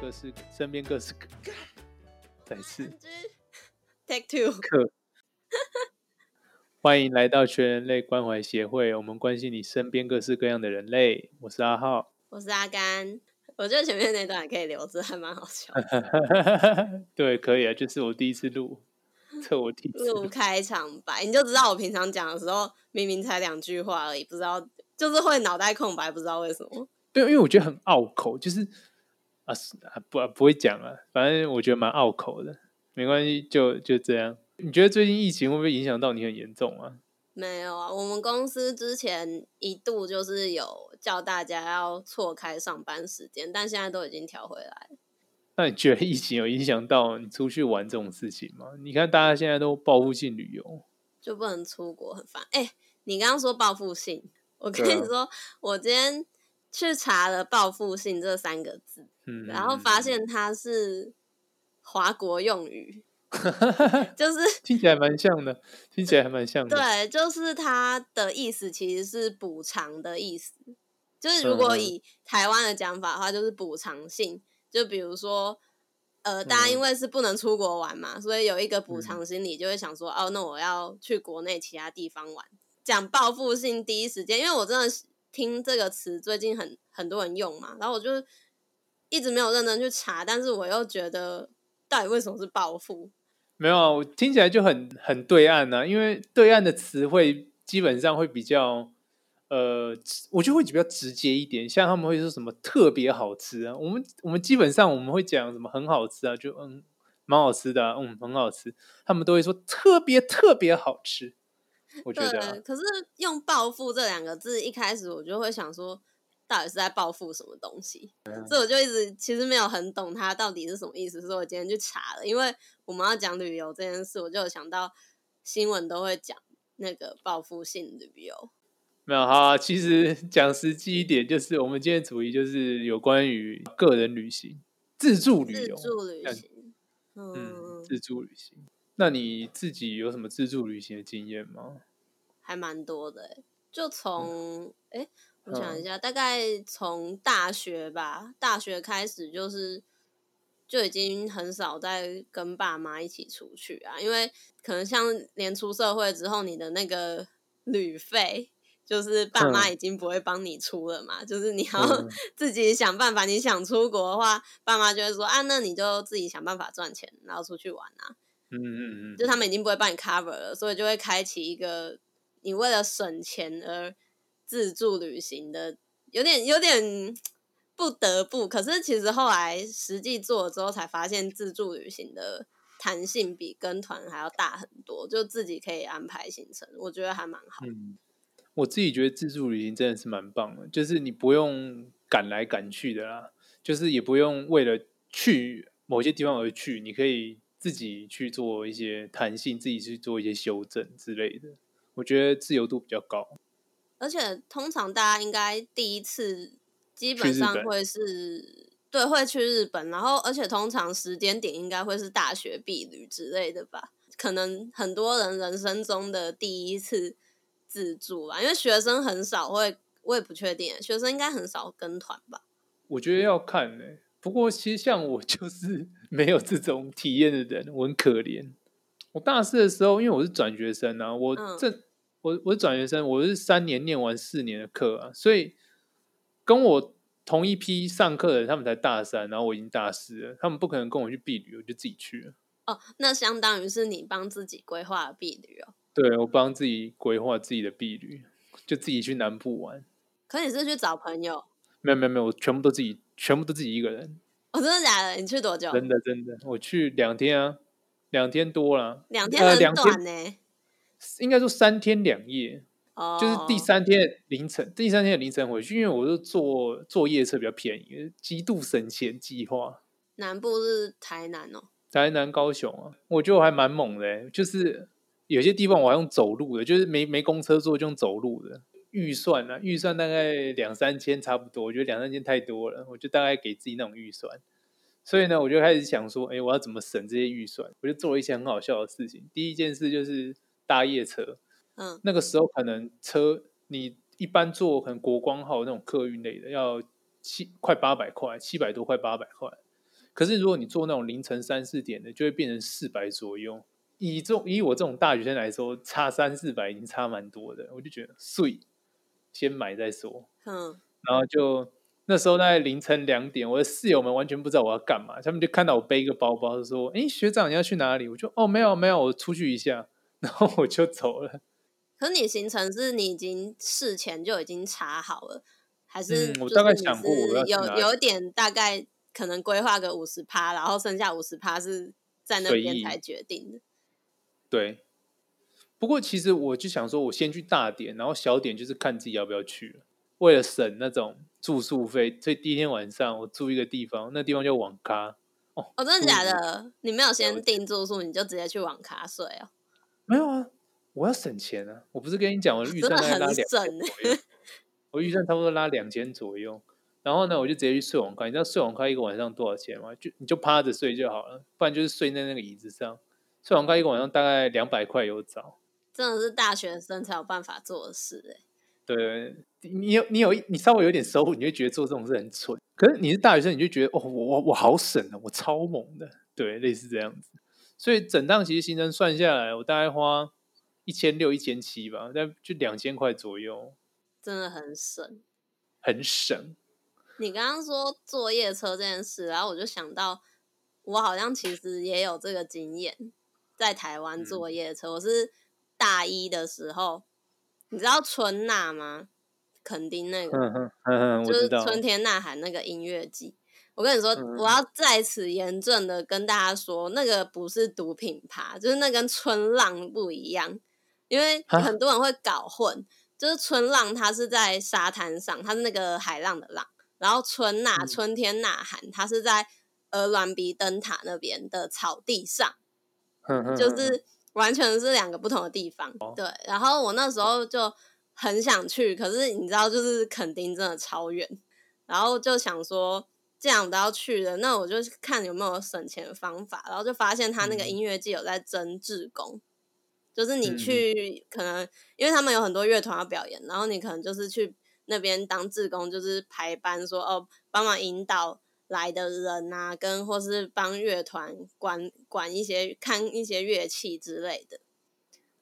各式身边各式各再次 take two 课，欢迎来到全人类关怀协会，我们关心你身边各式各样的人类。我是阿浩，我是阿甘。我觉得前面那段还可以留着，还蛮好笑。对，可以啊，就是我第一次录，这我第一次录开场白，你就知道我平常讲的时候，明明才两句话而已，不知道就是会脑袋空白，不知道为什么。对，因为我觉得很拗口，就是啊，不啊不会讲啊，反正我觉得蛮拗口的，没关系，就就这样。你觉得最近疫情会不会影响到你很严重啊？没有啊，我们公司之前一度就是有叫大家要错开上班时间，但现在都已经调回来。那你觉得疫情有影响到你出去玩这种事情吗？你看大家现在都报复性旅游，就不能出国，很烦。哎，你刚刚说报复性，我跟你说，啊、我今天。去查了“报复性”这三个字，嗯，然后发现它是华国用语，就是听起来蛮像的，听起来还蛮像的。对，就是它的意思其实是补偿的意思，就是如果以台湾的讲法的话，就是补偿性。就比如说，呃，大家因为是不能出国玩嘛，所以有一个补偿心理，就会想说，哦，那我要去国内其他地方玩。讲报复性，第一时间，因为我真的是。听这个词最近很很多人用嘛，然后我就一直没有认真去查，但是我又觉得到底为什么是暴富？没有啊，我听起来就很很对岸呢、啊，因为对岸的词汇基本上会比较呃，我觉得会比较直接一点，像他们会说什么特别好吃啊，我们我们基本上我们会讲什么很好吃啊，就嗯蛮好吃的、嗯很好吃，他们都会说特别特别好吃。我觉得、可是用“报复”这两个字，一开始我就会想说，到底是在报复什么东西？嗯、所以我就一直其实没有很懂它到底是什么意思。所以我今天去查了，因为我们要讲旅游这件事，我就有想到新闻都会讲那个报复性旅游。没有哈，其实 讲实际一点，就是我们今天主题就是有关于个人旅行、自助旅游、自助旅行，嗯，嗯，自助旅行。那你自己有什么自助旅行的经验吗？还蛮多的，就从哎、嗯，我想一下，嗯、大概从大学吧，大学开始就是就已经很少再跟爸妈一起出去啊，因为可能像连出社会之后，你的那个 旅费就是爸妈已经不会帮你出了嘛，嗯、就是你要 自己想办法。你想出国的话，爸妈就会说啊，那你就自己想办法赚钱，然后出去玩啊。嗯嗯嗯，就他们已经不会帮你 cover 了，所以就会开启一个你为了省钱而自助旅行的，有点有点不得不。可是其实后来实际做了之后，才发现自助旅行的弹性比跟团还要大很多，就自己可以安排行程，我觉得还蛮好。嗯，我自己觉得自助旅行真的是蛮棒的，就是你不用赶来赶去的啦，就是也不用为了去某些地方而去，你可以。自己去做一些弹性，自己去做一些修正之类的，我觉得自由度比较高。而且通常大家应该第一次基本上会是对，会去日本，然后而且通常时间点应该会是大学毕旅之类的吧？可能很多人人生中的第一次自助吧，因为学生很少会，我也不确定，学生应该很少跟团吧？我觉得要看呢、欸。不过，其实像我就是没有这种体验的人，我很可怜。我大四的时候，因为我是转学生啊，我这、嗯、我我是转学生，我是三年念完四年的课啊，所以跟我同一批上课的人，他们才大三，然后我已经大四了，他们不可能跟我去避旅，我就自己去了。哦，那相当于是你帮自己规划的毕旅哦。对，我帮自己规划自己的避旅，就自己去南部玩。可你是去找朋友？没有没有没有，我全部都自己。全部都自己一个人。哦，真的假的？你去多久？真的真的，我去两天啊，两天多了。两天很短呢、呃。应该说三天两夜。哦。就是第三天凌晨，第三天的凌晨回去，因为我是坐坐夜车比较便宜，极度省钱计划。南部是台南哦。台南、高雄啊，我觉得我还蛮猛的，就是有些地方我还用走路的，就是没没公车坐就用走路的。预算呢、啊？预算大概两三千差不多，我觉得两三千太多了，我就大概给自己那种预算。所以呢，我就开始想说，哎，我要怎么省这些预算？我就做了一些很好笑的事情。第一件事就是搭夜车，嗯，那个时候可能车你一般坐可能国光号那种客运类的要七快八百块，七百多块八百块。可是如果你坐那种凌晨三四点的，就会变成四百左右。以这以我这种大学生来说，差三四百已经差蛮多的。我就觉得，税先买再说。嗯，然后就那时候大概凌晨两点，我的室友们完全不知道我要干嘛，他们就看到我背一个包包，就说：“哎，学长你要去哪里？”我就：“哦，没有没有，我出去一下。”然后我就走了。可是你行程是你已经事前就已经查好了，还是、嗯、我大概想过我有有点大概可能规划个五十趴，然后剩下五十趴是在那边才决定的。对。不过其实我就想说，我先去大点，然后小点就是看自己要不要去。为了省那种住宿费，所以第一天晚上我住一个地方，那地方叫网咖。哦，哦，真的假的？你没有先订住宿，你就直接去网咖睡哦？没有啊，我要省钱啊！我不是跟你讲，我预算大概拉两千左右，我预算差不多拉两千左右。然后呢，我就直接去睡网咖。你知道睡网咖一个晚上多少钱吗？就你就趴着睡就好了，不然就是睡在那个椅子上。睡网咖一个晚上大概两百块有找。真的是大学生才有办法做的事哎、欸。对，你有你有你稍微有点收入，你就觉得做这种事很蠢。可是你是大学生，你就觉得哦，我我我好省啊，我超猛的。对，类似这样子。所以整趟其实行程算下来，我大概花一千六、一千七吧，但就两千块左右，真的很省，很省。你刚刚说坐夜车这件事，然后我就想到，我好像其实也有这个经验，在台湾坐夜车。嗯、我是大一的时候，你知道春娜吗？垦丁那个，嗯嗯、就是春天呐喊那个音乐季。我跟你说，嗯、我要在此严正的跟大家说，那个不是毒品趴，就是那跟春浪不一样，因为很多人会搞混。就是春浪，它是在沙滩上，它是那个海浪的浪；然后春呐，嗯、春天呐喊，它是在鹅銮鼻灯塔那边的草地上，嗯、就是完全是两个不同的地方。哦、对，然后我那时候就很想去，可是你知道，就是垦丁真的超远，然后就想说。既然我都要去了，那我就看有没有省钱的方法，然后就发现他那个音乐季有在征志工，嗯、就是你去可能因为他们有很多乐团要表演，然后你可能就是去那边当志工，就是排班说哦，帮忙引导来的人啊，跟或是帮乐团管管一些看一些乐器之类的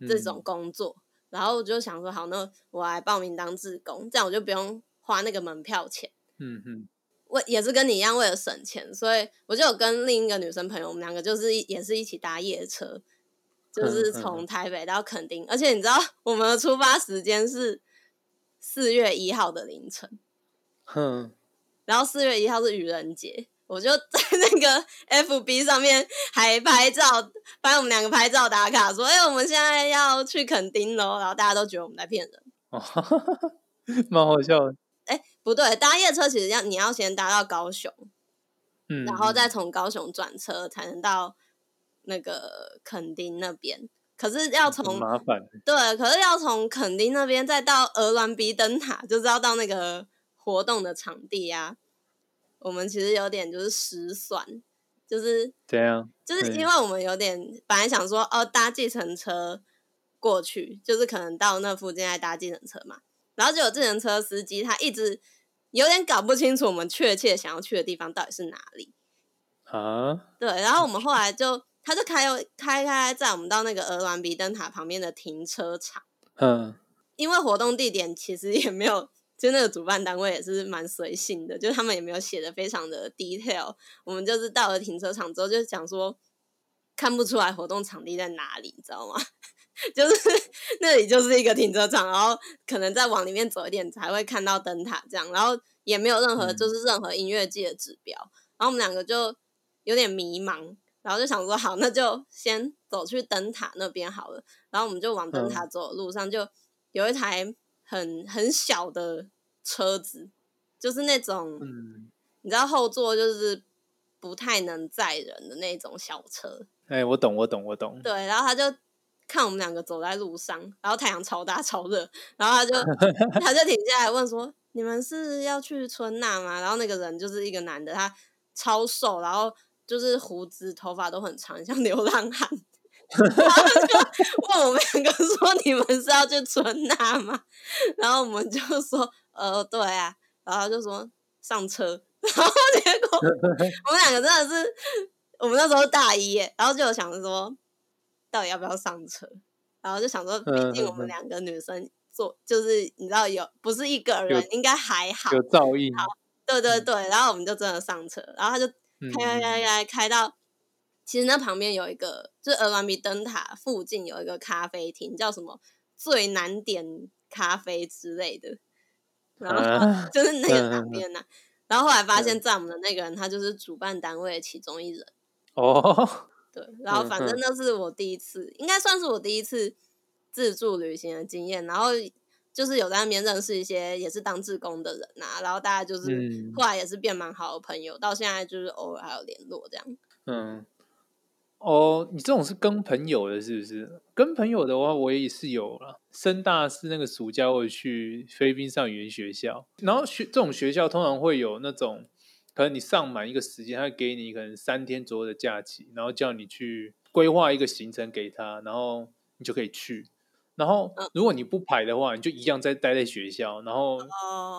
这种工作，嗯、然后我就想说好，那我来报名当志工，这样我就不用花那个门票钱。嗯嗯。我也是跟你一样，为了省钱，所以我就有跟另一个女生朋友，我们两个就是也是一起搭夜车，就是从台北到垦丁，而且你知道我们的出发时间是四月一号的凌晨，哼，然后四月一号是愚人节，我就在那个 FB 上面还拍照，帮我们两个拍照打卡，说哎、欸，我们现在要去垦丁喽，然后大家都觉得我们在骗人，蛮好笑的。哎，不对，搭夜车其实要你要先搭到高雄，嗯，然后再从高雄转车才能到那个垦丁那边。可是要从麻烦，对，可是要从垦丁那边再到鹅銮鼻灯塔，就是要到那个活动的场地呀。我们其实有点就是失算，就是这样，就是因为我们有点本来想说哦，搭计程车过去，就是可能到那附近再搭计程车嘛。然后就有自行车司机，他一直有点搞不清楚我们确切想要去的地方到底是哪里啊？对，然后我们后来就，他就开开开载我们到那个鹅銮鼻灯塔旁边的停车场。嗯，因为活动地点其实也没有，就那个主办单位也是蛮随性的，就他们也没有写的非常的 detail。我们就是到了停车场之后，就讲说看不出来活动场地在哪里，你知道吗？就是那里就是一个停车场，然后可能再往里面走一点才会看到灯塔这样，然后也没有任何就是任何音乐季的指标，然后我们两个就有点迷茫，然后就想说好，那就先走去灯塔那边好了，然后我们就往灯塔走的路上就有一台很很小的车子，就是那种你知道后座就是不太能载人的那种小车。哎，我懂，我懂，我懂。对，然后他就。看我们两个走在路上，然后太阳超大超热，然后他就 他就停下来问说：“你们是要去春娜吗？”然后那个人就是一个男的，他超瘦，然后就是胡子头发都很长，像流浪汉。然后就问我们两个说：“你们是要去春娜吗？”然后我们就说：“呃，对啊。”然后就说上车，然后结果我们两个真的是，我们那时候大一耶，然后就有想着说，到底要不要上车？然后就想说，毕竟我们两个女生坐，就是你知道有不是一个人，应该还好，有噪音。好，对对对，然后我们就真的上车，然后他就开开开开开到，其实那旁边有一个，就是鹅銮鼻灯塔附近有一个咖啡厅，叫什么最难点咖啡之类的，然后就是那个旁边呢。然后后来发现在我们的那个人，他就是主办单位的其中一人。哦。对，然后反正那是我第一次，嗯、应该算是我第一次自助旅行的经验。然后就是有在那边认识一些也是当志工的人啊，然后大家就是、嗯、后来也是变蛮好的朋友，到现在就是偶尔还有联络这样。嗯，哦，你这种是跟朋友的，是不是？跟朋友的话，我也是有了。升大四那个暑假，我去菲律宾上语言学校，然后学这种学校通常会有那种。可能你上满一个时间，他会给你可能三天左右的假期，然后叫你去规划一个行程给他，然后你就可以去。然后如果你不排的话，你就一样在待在学校。然后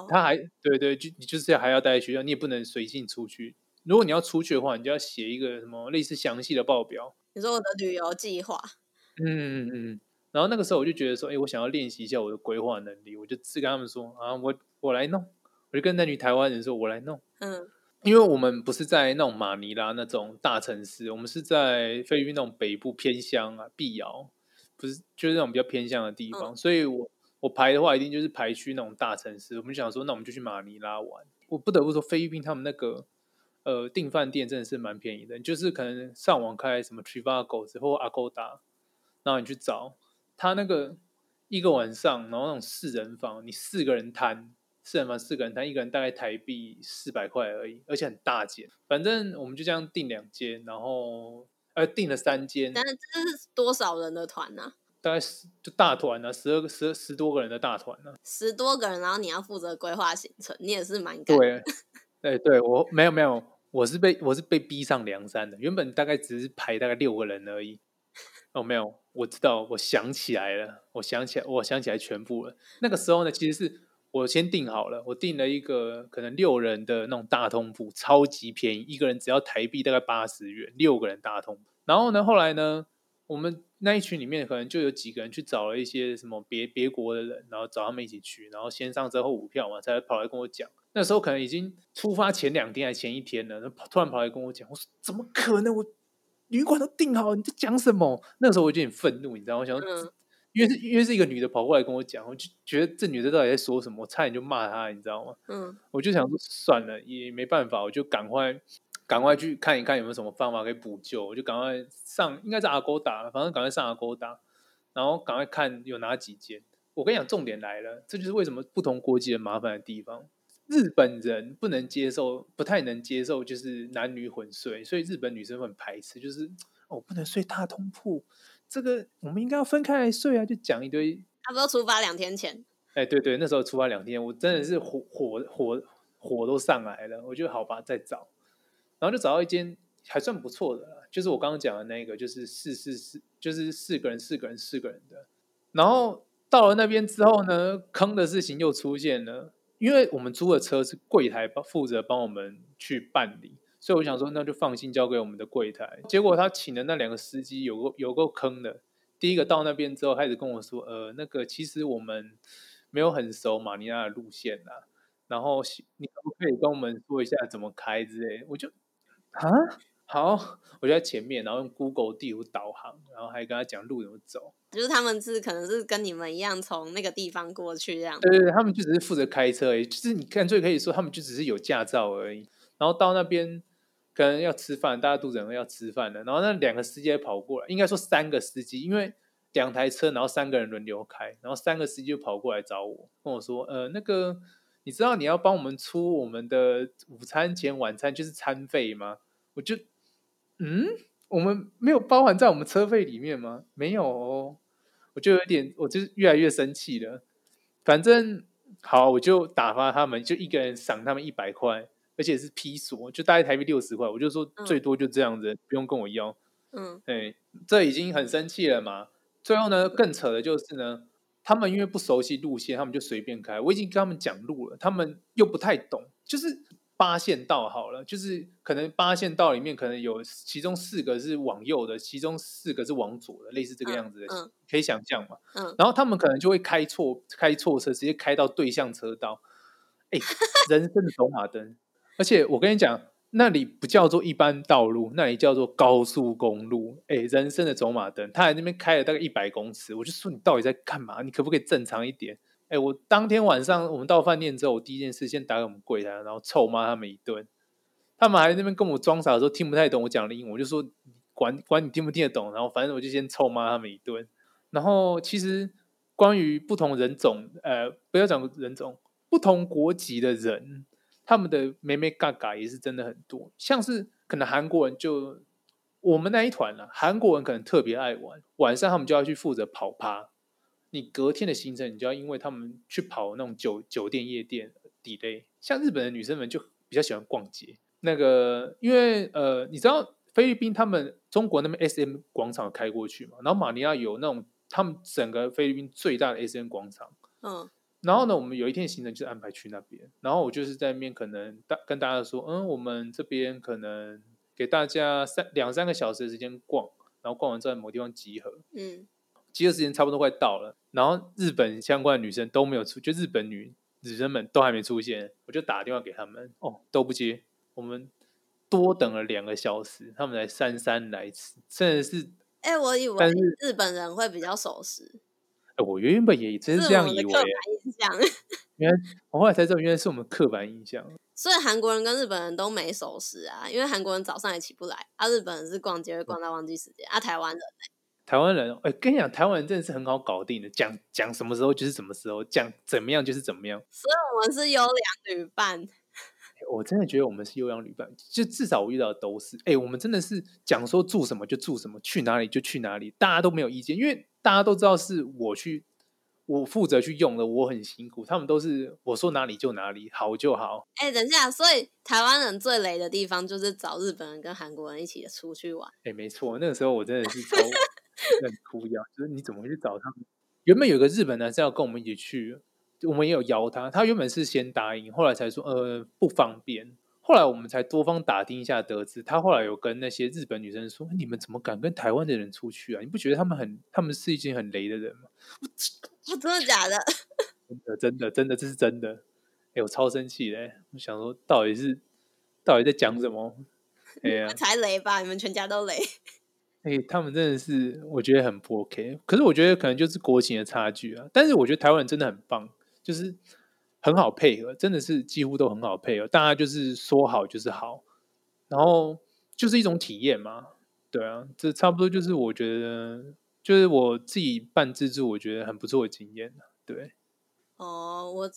他还对对，就你就是还要待在学校，你也不能随性出去。如果你要出去的话，你就要写一个什么类似详细的报表。你说我的旅游计划？嗯嗯嗯。然后那个时候我就觉得说，哎，我想要练习一下我的规划能力，我就只跟他们说啊，我我来弄，我就跟那女台湾人说，我来弄。嗯。因为我们不是在那种马尼拉那种大城市，我们是在菲律宾那种北部偏乡啊，碧瑶，不是就是那种比较偏乡的地方，嗯、所以我我排的话一定就是排去那种大城市。我们想说，那我们就去马尼拉玩。我不得不说，菲律宾他们那个呃订饭店真的是蛮便宜的，就是可能上网开什么 Trivago 之后 Agoda，然后你去找他那个一个晚上，然后那种四人房，你四个人摊。四人房四个人，他一个人大概台币四百块而已，而且很大间。反正我们就这样订两间，然后呃订了三间。但是这是多少人的团呢？大概十就大团呢，十二个十十多个人的大团呢。十多个人，然后你要负责规划行程，你也是蛮对。对对，我没有没有，我是被我是被逼上梁山的。原本大概只是排大概六个人而已。哦，没有，我知道，我想起来了，我想起来，我想起来全部了。那个时候呢，其实是。我先订好了，我订了一个可能六人的那种大通铺，超级便宜，一个人只要台币大概八十元，六个人大通。然后呢，后来呢，我们那一群里面可能就有几个人去找了一些什么别别国的人，然后找他们一起去，然后先上车后补票嘛，才跑来跟我讲。那时候可能已经出发前两天还前一天了，突然跑来跟我讲，我说怎么可能？我旅馆都订好，你在讲什么？那个时候我有点愤怒，你知道吗？我想说。嗯因为是因为是一个女的跑过来跟我讲，我就觉得这女的到底在说什么，我差点就骂她，你知道吗？嗯，我就想说算了，也没办法，我就赶快赶快去看一看有没有什么方法可以补救，我就赶快上，应该是 Agoda，反正赶快上 Agoda，然后赶快看有哪几间。我跟你讲，重点来了，这就是为什么不同国籍的麻烦的地方。日本人不能接受，不太能接受，就是男女混睡，所以日本女生很排斥，就是哦，不能睡大通铺。这个我们应该要分开来睡啊！就讲一堆。差不多出发两天前。哎，对对，那时候出发两天，我真的是火火火火都上来了。我就好吧，再找，然后就找到一间还算不错的，就是我刚刚讲的那个，就是四四四，就是四个人四个人四个人的。然后到了那边之后呢，坑的事情又出现了，因为我们租的车是柜台帮负责帮我们去办理。所以我想说，那就放心交给我们的柜台。结果他请的那两个司机有个有够坑的。第一个到那边之后，开始跟我说：“呃，那个其实我们没有很熟马尼拉的路线啊，然后你可不可以跟我们说一下怎么开之类？”我就啊，好，我就在前面，然后用 Google 地图导航，然后还跟他讲路怎么走。就是他们是可能是跟你们一样从那个地方过去这样。对对对，他们就只是负责开车而已，就是你干脆可以说他们就只是有驾照而已。然后到那边。可能要吃饭，大家肚子饿要吃饭了。然后那两个司机跑过来，应该说三个司机，因为两台车，然后三个人轮流开，然后三个司机就跑过来找我，跟我说：“呃，那个你知道你要帮我们出我们的午餐钱、晚餐就是餐费吗？”我就嗯，我们没有包含在我们车费里面吗？没有哦，我就有点，我就越来越生气了。反正好，我就打发他们，就一个人赏他们一百块。而且是批锁，就大概台币六十块，我就说最多就这样子，嗯、不用跟我要。嗯，哎，这已经很生气了嘛。最后呢，更扯的就是呢，他们因为不熟悉路线，他们就随便开。我已经跟他们讲路了，他们又不太懂，就是八线道好了，就是可能八线道里面可能有其中四个是往右的，其中四个是往左的，类似这个样子的，嗯嗯、可以想象嘛。嗯，然后他们可能就会开错开错车，直接开到对向车道。哎，人生的走马灯，而且我跟你讲，那里不叫做一般道路，那里叫做高速公路。哎，人生的走马灯，他在那边开了大概一百公尺，我就说你到底在干嘛？你可不可以正常一点？哎，我当天晚上我们到饭店之后，我第一件事先打给我们柜台，然后臭骂他们一顿。他们还在那边跟我装傻的时候听不太懂我讲的英文，我就说管管你听不听得懂，然后反正我就先臭骂他们一顿。然后其实关于不同人种，呃，不要讲人种。不同国籍的人，他们的眉眉角角也是真的很多。像是可能韩国人就我们那一团啊，韩国人可能特别爱玩，晚上他们就要去负责跑趴。你隔天的行程，你就要因为他们去跑那种酒酒店夜店 delay。像日本的女生们就比较喜欢逛街，那个因为呃，你知道菲律宾他们中国那边 SM 广场开过去嘛，然后马尼亚有那种他们整个菲律宾最大的 SM 广场，嗯。然后呢，我们有一天行程就是安排去那边，然后我就是在那边可能大跟大家说，嗯，我们这边可能给大家三两三个小时的时间逛，然后逛完之后在某地方集合，嗯，集合时间差不多快到了，然后日本相关的女生都没有出，就日本女女生们都还没出现，我就打电话给他们，哦，都不接，我们多等了两个小时，他们才姗姗来迟，真的是，哎、欸，我以为日本人会比较守时。我原本也真是这样以为，原来我后来才知道，原来是我们刻板印象。所以韩国人跟日本人都没守时啊，因为韩国人早上也起不来，啊，日本人是逛街会逛到忘记时间，啊，台湾人呢？台湾人，哎，跟你讲，台湾人真的是很好搞定的，讲讲什么时候就是什么时候，讲怎么样就是怎么样。所以我们是优良旅伴。我真的觉得我们是优良旅伴，就至少我遇到的都是，哎，我们真的是讲说住什么就住什么，去哪里就去哪里，大家都没有意见，因为。大家都知道是我去，我负责去用的，我很辛苦。他们都是我说哪里就哪里，好就好。哎、欸，等一下，所以台湾人最雷的地方就是找日本人跟韩国人一起出去玩。哎、欸，没错，那个时候我真的是超很哭呀，就是你怎么会去找他们？原本有个日本男生要跟我们一起去，我们也有邀他，他原本是先答应，后来才说呃不方便。后来我们才多方打听一下，得知他后来有跟那些日本女生说：“你们怎么敢跟台湾的人出去啊？你不觉得他们很，他们是一群很雷的人吗？”我 真的假的？真的真的真的这是真的！哎，我超生气嘞！我想说，到底是到底在讲什么？哎呀，才雷吧！你们全家都雷。哎，他们真的是我觉得很不 OK。可是我觉得可能就是国情的差距啊。但是我觉得台湾人真的很棒，就是。很好配合，真的是几乎都很好配合。大家就是说好就是好，然后就是一种体验嘛。对啊，这差不多就是我觉得，就是我自己办自助，我觉得很不错的经验。对，哦，我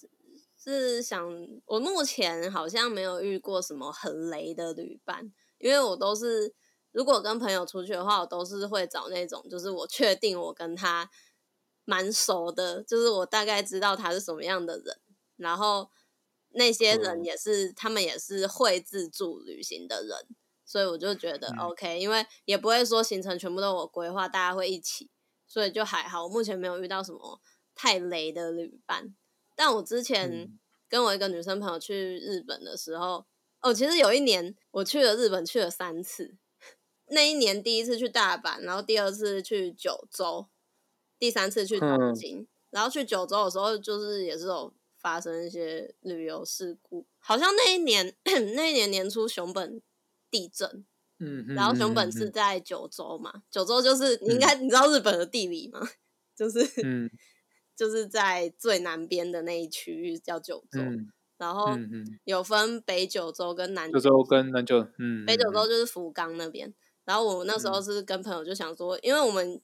是想，我目前好像没有遇过什么很雷的旅伴，因为我都是如果跟朋友出去的话，我都是会找那种，就是我确定我跟他蛮熟的，就是我大概知道他是什么样的人。然后那些人也是，嗯、他们也是会自助旅行的人，所以我就觉得 OK，、嗯、因为也不会说行程全部都我规划，大家会一起，所以就还好。我目前没有遇到什么太雷的旅伴。但我之前跟我一个女生朋友去日本的时候，嗯、哦，其实有一年我去了日本，去了三次。那一年第一次去大阪，然后第二次去九州，第三次去东京。嗯、然后去九州的时候，就是也是有。发生一些旅游事故，好像那一年 那一年年初熊本地震，嗯，然后熊本是在九州嘛，嗯、九州就是你应该你知道日本的地理吗？就是，嗯，就是在最南边的那一区域叫九州，嗯、然后有分北九州跟南九州跟南九，嗯，北九州就是福冈那边，然后我那时候是跟朋友就想说，因为我们。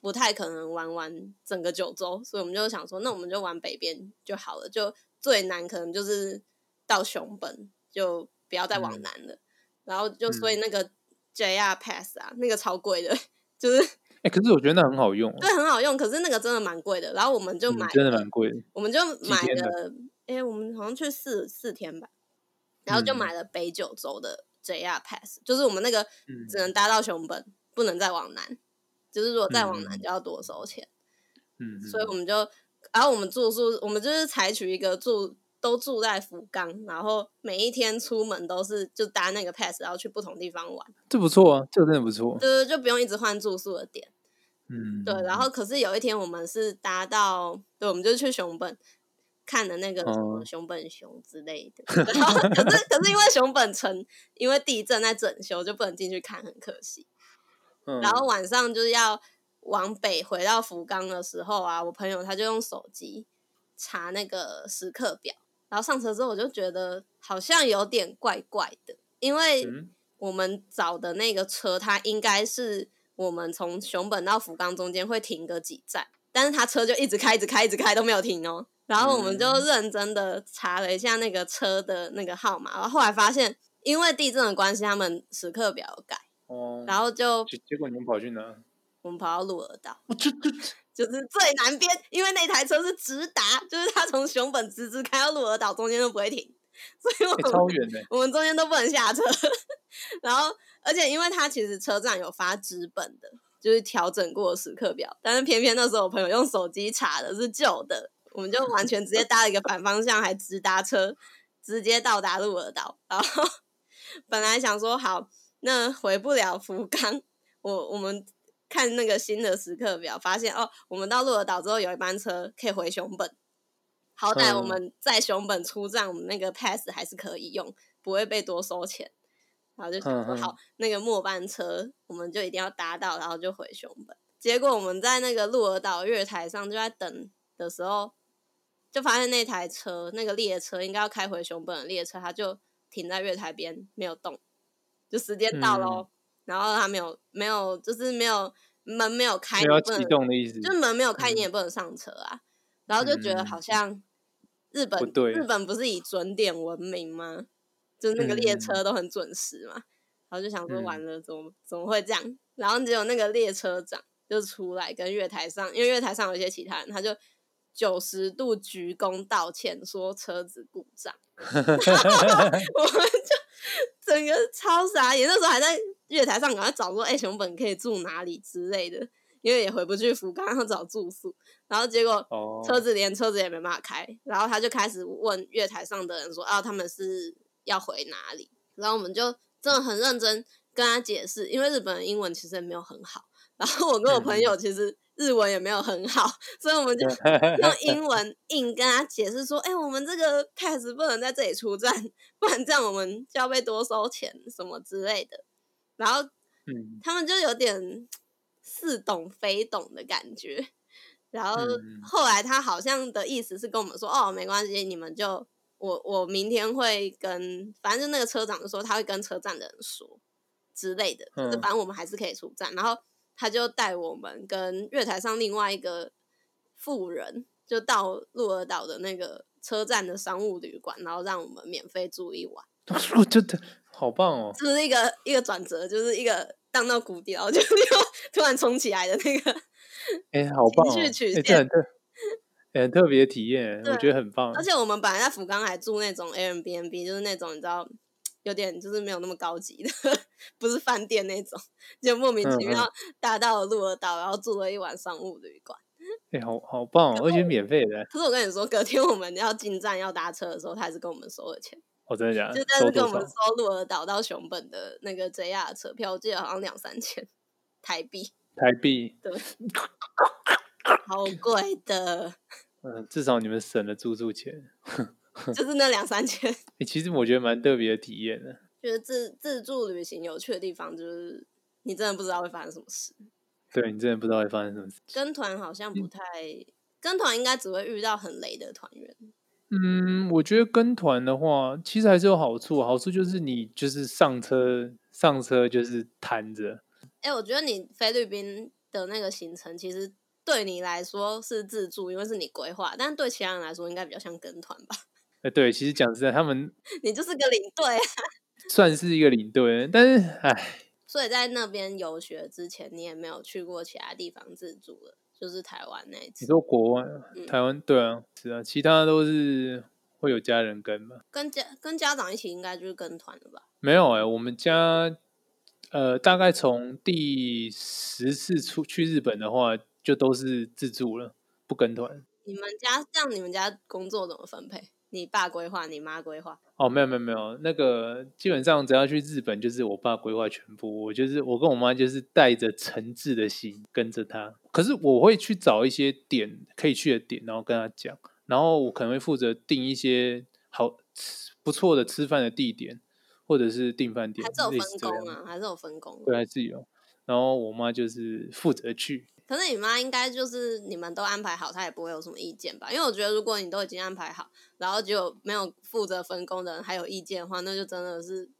不太可能玩完整个九州，所以我们就想说，那我们就玩北边就好了。就最南可能就是到熊本，就不要再往南了。嗯、然后就所以那个 JR Pass 啊，嗯、那个超贵的，就是 哎、欸，可是我觉得那很好用，对，很好用。可是那个真的蛮贵的。然后我们就买，真的蛮贵的。我们就买了，哎、欸，我们好像去四四天吧，然后就买了北九州的 JR Pass，、嗯、就是我们那个只能搭到熊本，嗯、不能再往南。就是如果再往南就要多收钱，嗯，所以我们就，然后我们住宿，我们就是采取一个住都住在福冈，然后每一天出门都是就搭那个 pass，然后去不同地方玩。这不错啊，这个真的不错。对，就不用一直换住宿的点。嗯，对。然后可是有一天我们是搭到，对，我们就去熊本看的那个什么熊本熊之类的。哦、然后可是 可是因为熊本城因为地震在整修，就不能进去看，很可惜。嗯、然后晚上就是要往北回到福冈的时候啊，我朋友他就用手机查那个时刻表，然后上车之后我就觉得好像有点怪怪的，因为我们找的那个车，它应该是我们从熊本到福冈中间会停个几站，但是他车就一直开，一直开，一直开都没有停哦。然后我们就认真的查了一下那个车的那个号码，然后后来发现因为地震的关系，他们时刻表有改。哦，然后就结果你们跑去哪？我们跑到鹿儿岛，就是最南边，因为那台车是直达，就是他从熊本直直开到鹿儿岛，中间都不会停，所以我们、欸、超远的，我们中间都不能下车。然后，而且因为他其实车站有发纸本的，就是调整过的时刻表，但是偏偏那时候我朋友用手机查的是旧的，我们就完全直接搭了一个反方向，还直达车，直接到达鹿儿岛。然后本来想说好。那回不了福冈，我我们看那个新的时刻表，发现哦，我们到鹿儿岛之后有一班车可以回熊本，好歹我们在熊本出站，我们那个 pass 还是可以用，不会被多收钱。然后就想说好，那个末班车我们就一定要搭到，然后就回熊本。结果我们在那个鹿儿岛月台上就在等的时候，就发现那台车那个列车应该要开回熊本的列车，它就停在月台边没有动。就时间到喽，嗯、然后他没有没有，就是没有门没有开，没有启动的意思，就是门没有开，你也不能上车啊。嗯、然后就觉得好像日本日本不是以准点闻名吗？就是那个列车都很准时嘛。嗯、然后就想说完了，怎么怎么会这样？然后只有那个列车长就出来跟月台上，因为月台上有一些其他人，他就九十度鞠躬道歉，说车子故障。我们就。整个超傻眼，那时候还在月台上赶快找说，哎、欸，熊本可以住哪里之类的，因为也回不去福冈，要找住宿。然后结果车子连车子也没办法开，然后他就开始问月台上的人说，啊，他们是要回哪里？然后我们就真的很认真跟他解释，因为日本的英文其实也没有很好。然后我跟我朋友其实。日文也没有很好，所以我们就 用英文硬跟他解释说：“哎、欸，我们这个 pass 不能在这里出站，不然这样我们就要被多收钱什么之类的。”然后，他们就有点似懂非懂的感觉。然后后来他好像的意思是跟我们说：“哦，没关系，你们就我我明天会跟，反正就那个车长就说他会跟车站的人说之类的，就是反正我们还是可以出站。”然后。他就带我们跟月台上另外一个富人，就到鹿儿岛的那个车站的商务旅馆，然后让我们免费住一晚。我觉得好棒哦！这是一个一个转折，就是一个荡到谷底，然后就 又突然冲起来的那个。哎、欸，好棒哦！哎、欸，这很特，欸、很特别体验，我觉得很棒。而且我们本来在福冈还住那种 Airbnb，就是那种你知道。有点就是没有那么高级的，不是饭店那种，就莫名其妙搭到了鹿儿岛，然后住了一晚商务旅馆。哎、欸，好好棒哦，而且免费的。可是我跟你说，隔天我们要进站要搭车的时候，他还是跟我们收了钱。我、哦、真的假的？就但是跟我们收鹿儿岛到熊本的那个 JR 车票，我记得好像两三千台币。台币。对。好贵的。嗯，至少你们省了住宿钱。就是那两三千。欸，其实我觉得蛮特别的体验的。觉得自自助旅行有趣的地方，就是你真的不知道会发生什么事。对，你真的不知道会发生什么事。跟团好像不太，嗯、跟团应该只会遇到很雷的团员。嗯，我觉得跟团的话，其实还是有好处。好处就是你就是上车上车就是瘫着。哎、欸，我觉得你菲律宾的那个行程，其实对你来说是自助，因为是你规划，但对其他人来说，应该比较像跟团吧。哎，对，其实讲实在，他们 你就是个领队啊，算是一个领队，但是哎，所以在那边游学之前，你也没有去过其他地方自助了，就是台湾那一次。你说国外，嗯、台湾对啊，是啊，其他都是会有家人跟嘛，跟家跟家长一起应该就是跟团了吧？没有哎、欸，我们家呃，大概从第十次出去日本的话，就都是自助了，不跟团。你们家这样，你们家工作怎么分配？你爸规划，你妈规划？哦，没有没有没有，那个基本上只要去日本，就是我爸规划全部，我就是我跟我妈就是带着诚挚的心跟着他。可是我会去找一些点可以去的点，然后跟他讲，然后我可能会负责定一些好吃不错的吃饭的地点，或者是订饭店。还是有分工啊？还是有分工？对，还是有。然后我妈就是负责去。可是你妈应该就是你们都安排好，她也不会有什么意见吧？因为我觉得如果你都已经安排好，然后就没有负责分工的人还有意见的话，那就真的是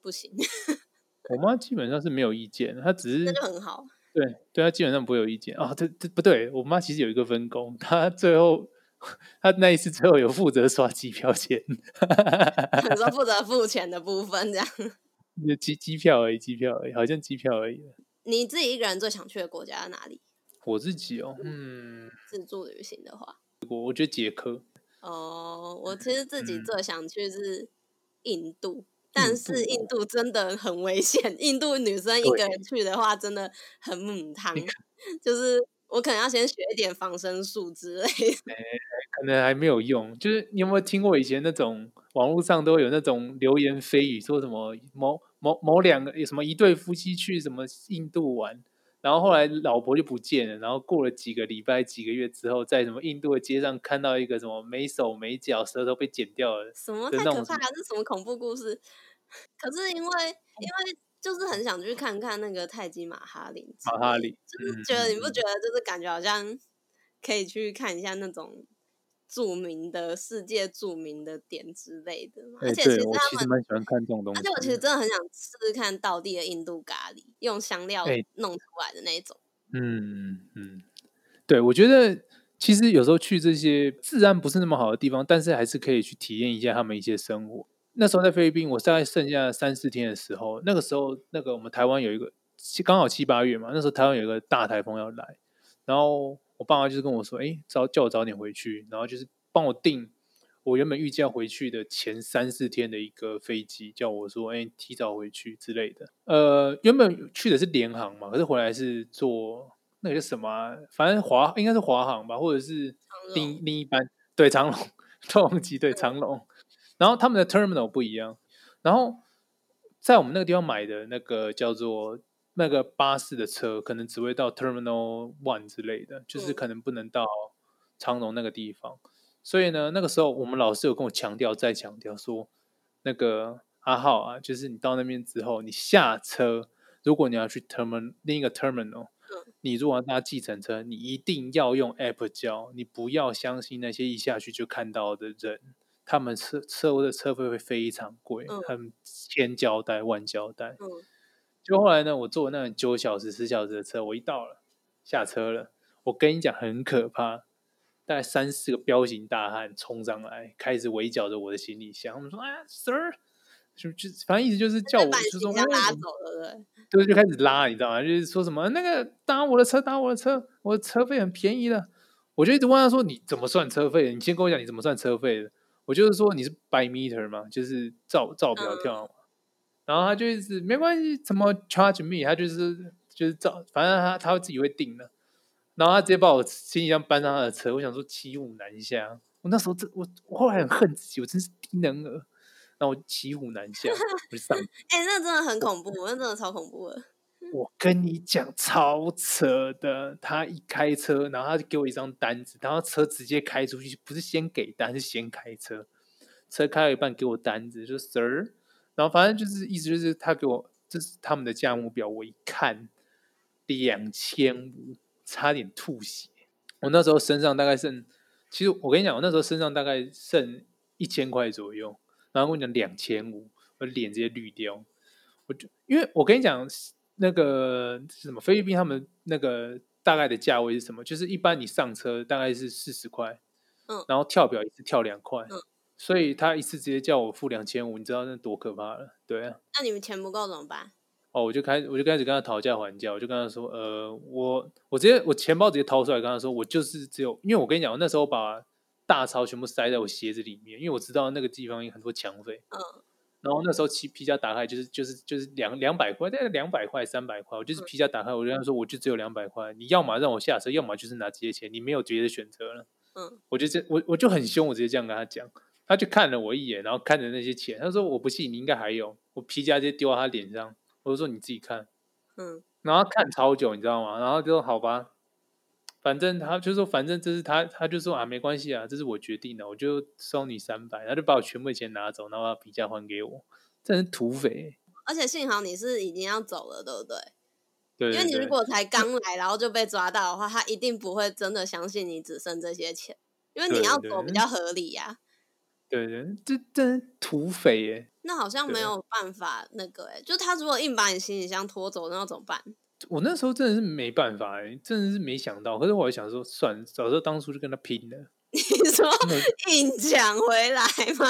不行。我妈基本上是没有意见，她只是那就很好。对，对她基本上不会有意见啊。这这不对，我妈其实有一个分工，她最后 她那一次最后有负责刷机票钱，你 说负责付钱的部分这样？机机票而已，机票而已，好像机票而已。你自己一个人最想去的国家在哪里？我自己哦，嗯，自助旅行的话，我我觉得捷克。哦，我其实自己最想去是印度，嗯、但是印度真的很危险。印度女生一个人去的话，真的很母汤，就是我可能要先学一点防身术之类的。欸，可能还没有用。就是你有没有听过以前那种网络上都有那种流言蜚语，说什么某某某两个有什么一对夫妻去什么印度玩？然后后来老婆就不见了，然后过了几个礼拜、几个月之后，在什么印度的街上看到一个什么没手没脚、舌头被剪掉了，什么太可怕了？是什么恐怖故事？可是因为因为就是很想去看看那个泰姬玛哈林，玛哈林就是觉得你不觉得就是感觉好像可以去看一下那种。著名的世界著名的点之类的嘛，欸、而且其实他们其实蛮喜欢看这种东西，而且我其实真的很想试试看道地的印度咖喱，用香料弄出来的那一种。欸、嗯嗯，对，我觉得其实有时候去这些治安不是那么好的地方，但是还是可以去体验一下他们一些生活。那时候在菲律宾，我大概剩下三四天的时候，那个时候那个我们台湾有一个刚好七八月嘛，那时候台湾有一个大台风要来，然后。我爸妈就是跟我说：“哎，早叫我早点回去，然后就是帮我订我原本预计要回去的前三四天的一个飞机，叫我说：哎，提早回去之类的。呃，原本去的是联航嘛，可是回来是坐那个叫什么啊？反正华应该是华航吧，或者是另另一班对长龙，都忘记对长龙。然后他们的 terminal 不一样，然后在我们那个地方买的那个叫做。”那个巴士的车可能只会到 Terminal One 之类的，就是可能不能到长隆那个地方。嗯、所以呢，那个时候我们老师有跟我强调，再强调说，那个阿浩啊，就是你到那边之后，你下车，如果你要去 Terminal 另一个 Terminal，、嗯、你如果要搭计程车，你一定要用 App 交，你不要相信那些一下去就看到的人，他们车车的车费会非常贵，嗯、他们千交代万交代。嗯就后来呢，我坐那九小时、十小时的车，我一到了，下车了。我跟你讲，很可怕，大概三四个彪形大汉冲上来，开始围剿着我的行李箱。他们说：“哎，Sir，就就反正意思就是叫我，就说拉走了，对，就开始拉，你知道吗？就是说什么那个搭我的车，搭我的车，我的车费很便宜的。我就一直问他说：你怎么算车费的？你先跟我讲你怎么算车费的。我就是说你是 by meter 吗？就是照照表跳。嗯”然后他就一直没关系，怎么 charge me？他就是就是照，反正他他自己会定的。然后他直接把我行李箱搬上他的车，我想说骑虎难下。我那时候真我我后来很恨自己，我真是低能儿。然后我骑虎难下，我就上。哎、欸，那真的很恐怖，那真的超恐怖的。我跟你讲，超扯的。他一开车，然后他就给我一张单子，然后车直接开出去，不是先给单，是先开车。车开了一半，给我单子，就 Sir。然后反正就是意思就是他给我这是他们的价目表，我一看两千五，差点吐血。我那时候身上大概剩，其实我跟你讲，我那时候身上大概剩一千块左右。然后我跟你讲两千五，我脸直接绿掉。我就因为我跟你讲那个是什么菲律宾他们那个大概的价位是什么？就是一般你上车大概是四十块，嗯，然后跳表一次跳两块，嗯。所以他一次直接叫我付两千五，你知道那多可怕了？对啊。那你们钱不够怎么办？哦，我就开我就开始跟他讨价还价，我就跟他说，呃，我我直接我钱包直接掏出来跟他说，我就是只有，因为我跟你讲，我那时候把大钞全部塞在我鞋子里面，因为我知道那个地方有很多抢匪。嗯。然后那时候皮皮夹打开就是就是就是两两百块，大概两百块三百块，我就是皮夹打开，我就跟他说，我就只有两百块，你要么让我下车，要么就是拿这些钱，你没有别的选择了。嗯。我就这我我就很凶，我直接这样跟他讲。他就看了我一眼，然后看着那些钱，他说我不信，你应该还有。我皮夹直接丢到他脸上，我就说你自己看，嗯，然后看超久，你知道吗？然后就说好吧，反正他就说反正这是他，他就说啊没关系啊，这是我决定的，我就收你三百，他就把我全部的钱拿走，然后把皮夹还给我，这是土匪。而且幸好你是已经要走了，对不对？对，对，对，因为你如果才刚来，然后就被抓到的话，他一定不会真的相信你只剩这些钱，因为你要走比较合理呀、啊。对对，这这土匪耶。那好像没有办法那个哎，就他如果硬把你行李箱拖走，那要怎么办？我那时候真的是没办法哎，真的是没想到。可是我还想说，算了，早知道当初就跟他拼了。你说 硬抢回来吗？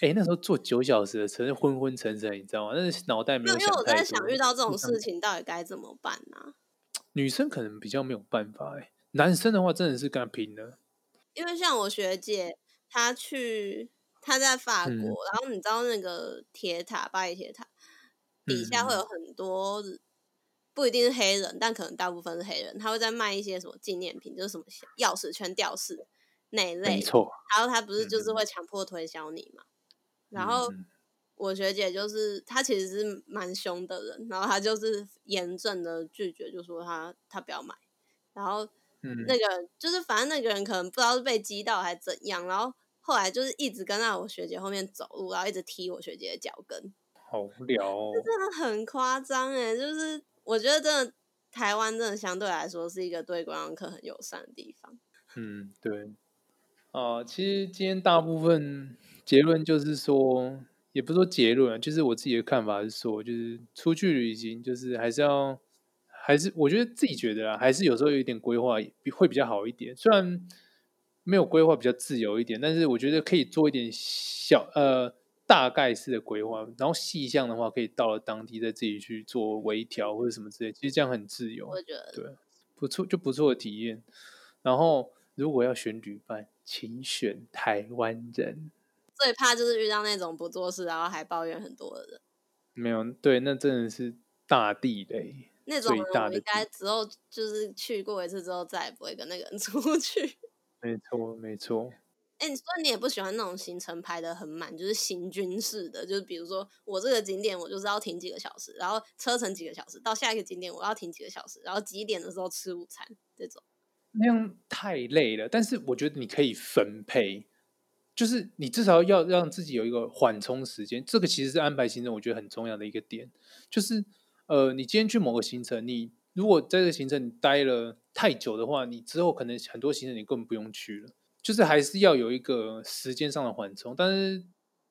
哎、欸，那时候坐九小时的车，昏昏沉沉，你知道吗？但是脑袋没有想。因为我在想，遇到这种事情到底该怎么办呢、啊？女生可能比较没有办法哎，男生的话真的是跟他拼了。因为像我学姐，她去，他在法国，嗯、然后你知道那个铁塔，巴黎铁塔底下会有很多，不一定是黑人，但可能大部分是黑人，他会在卖一些什么纪念品，就是什么钥匙圈吊饰那一类。没错。然后他不是就是会强迫推销你嘛？嗯然后我学姐就是她其实是蛮凶的人，然后她就是严正的拒绝，就说她她不要买。然后那个就是反正那个人可能不知道是被激到还是怎样，然后后来就是一直跟在我学姐后面走路，然后一直踢我学姐的脚跟。好无聊哦，这真的很夸张哎！就是我觉得真的台湾真的相对来说是一个对观光客很友善的地方。嗯，对。啊，其实今天大部分。结论就是说，也不是说结论，就是我自己的看法是说，就是出去旅行，就是还是要，还是我觉得自己觉得啊，还是有时候有一点规划会比较好一点。虽然没有规划比较自由一点，但是我觉得可以做一点小呃大概式的规划，然后细项的话可以到了当地再自己去做微调或者什么之类，其实这样很自由。我觉得对，不错就不错的体验。然后如果要选旅伴，请选台湾人。最怕就是遇到那种不做事，然后还抱怨很多的人。没有，对，那真的是大地雷。那种人我应该之后就是去过一次之后，再也不会跟那个人 出去。没错，没错。哎、欸，所以你也不喜欢那种行程排的很满，就是行军式的，就是比如说我这个景点我就是要停几个小时，然后车程几个小时，到下一个景点我要停几个小时，然后几点的时候吃午餐，这种。那样太累了，但是我觉得你可以分配。就是你至少要让自己有一个缓冲时间，这个其实是安排行程我觉得很重要的一个点。就是呃，你今天去某个行程，你如果在这个行程你待了太久的话，你之后可能很多行程你根本不用去了。就是还是要有一个时间上的缓冲，但是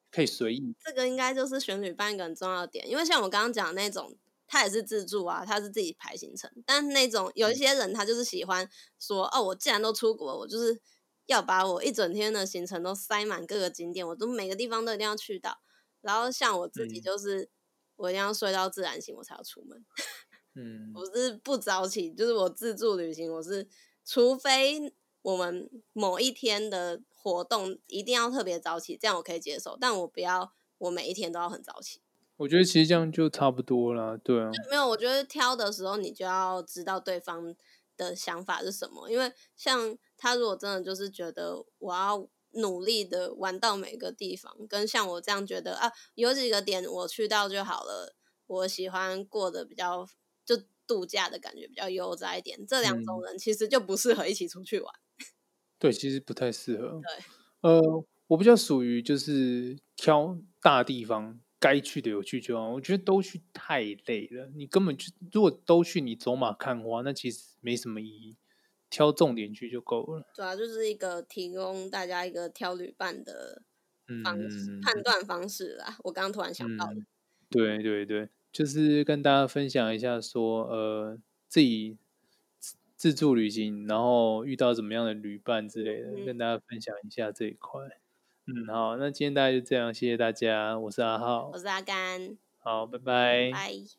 可以随意。这个应该就是选旅伴一个很重要的点，因为像我刚刚讲的那种，他也是自助啊，他是自己排行程，但那种有一些人他就是喜欢说，哦，我既然都出国，我就是。要把我一整天的行程都塞满各个景点，我都每个地方都一定要去到。然后像我自己就是，嗯、我一定要睡到自然醒，我才要出门。嗯，我是不早起，就是我自助旅行，我是除非我们某一天的活动一定要特别早起，这样我可以接受。但我不要我每一天都要很早起。我觉得其实这样就差不多了，对啊。没有，我觉得挑的时候你就要知道对方的想法是什么，因为像。他如果真的就是觉得我要努力的玩到每个地方，跟像我这样觉得啊，有几个点我去到就好了，我喜欢过得比较就度假的感觉比较悠哉一点，这两种人其实就不适合一起出去玩。嗯、对，其实不太适合。对，呃，我比较属于就是挑大地方，该去的有去就好。我觉得都去太累了，你根本就如果都去，你走马看花，那其实没什么意义。挑重点去就够了。主要就是一个提供大家一个挑旅伴的方判断方式啦。我刚刚突然想到的、嗯。对对对，就是跟大家分享一下说，说呃自己自助旅行，然后遇到怎么样的旅伴之类的，嗯、跟大家分享一下这一块。嗯，好，那今天大家就这样，谢谢大家，我是阿浩，我是阿甘，好，拜拜。拜。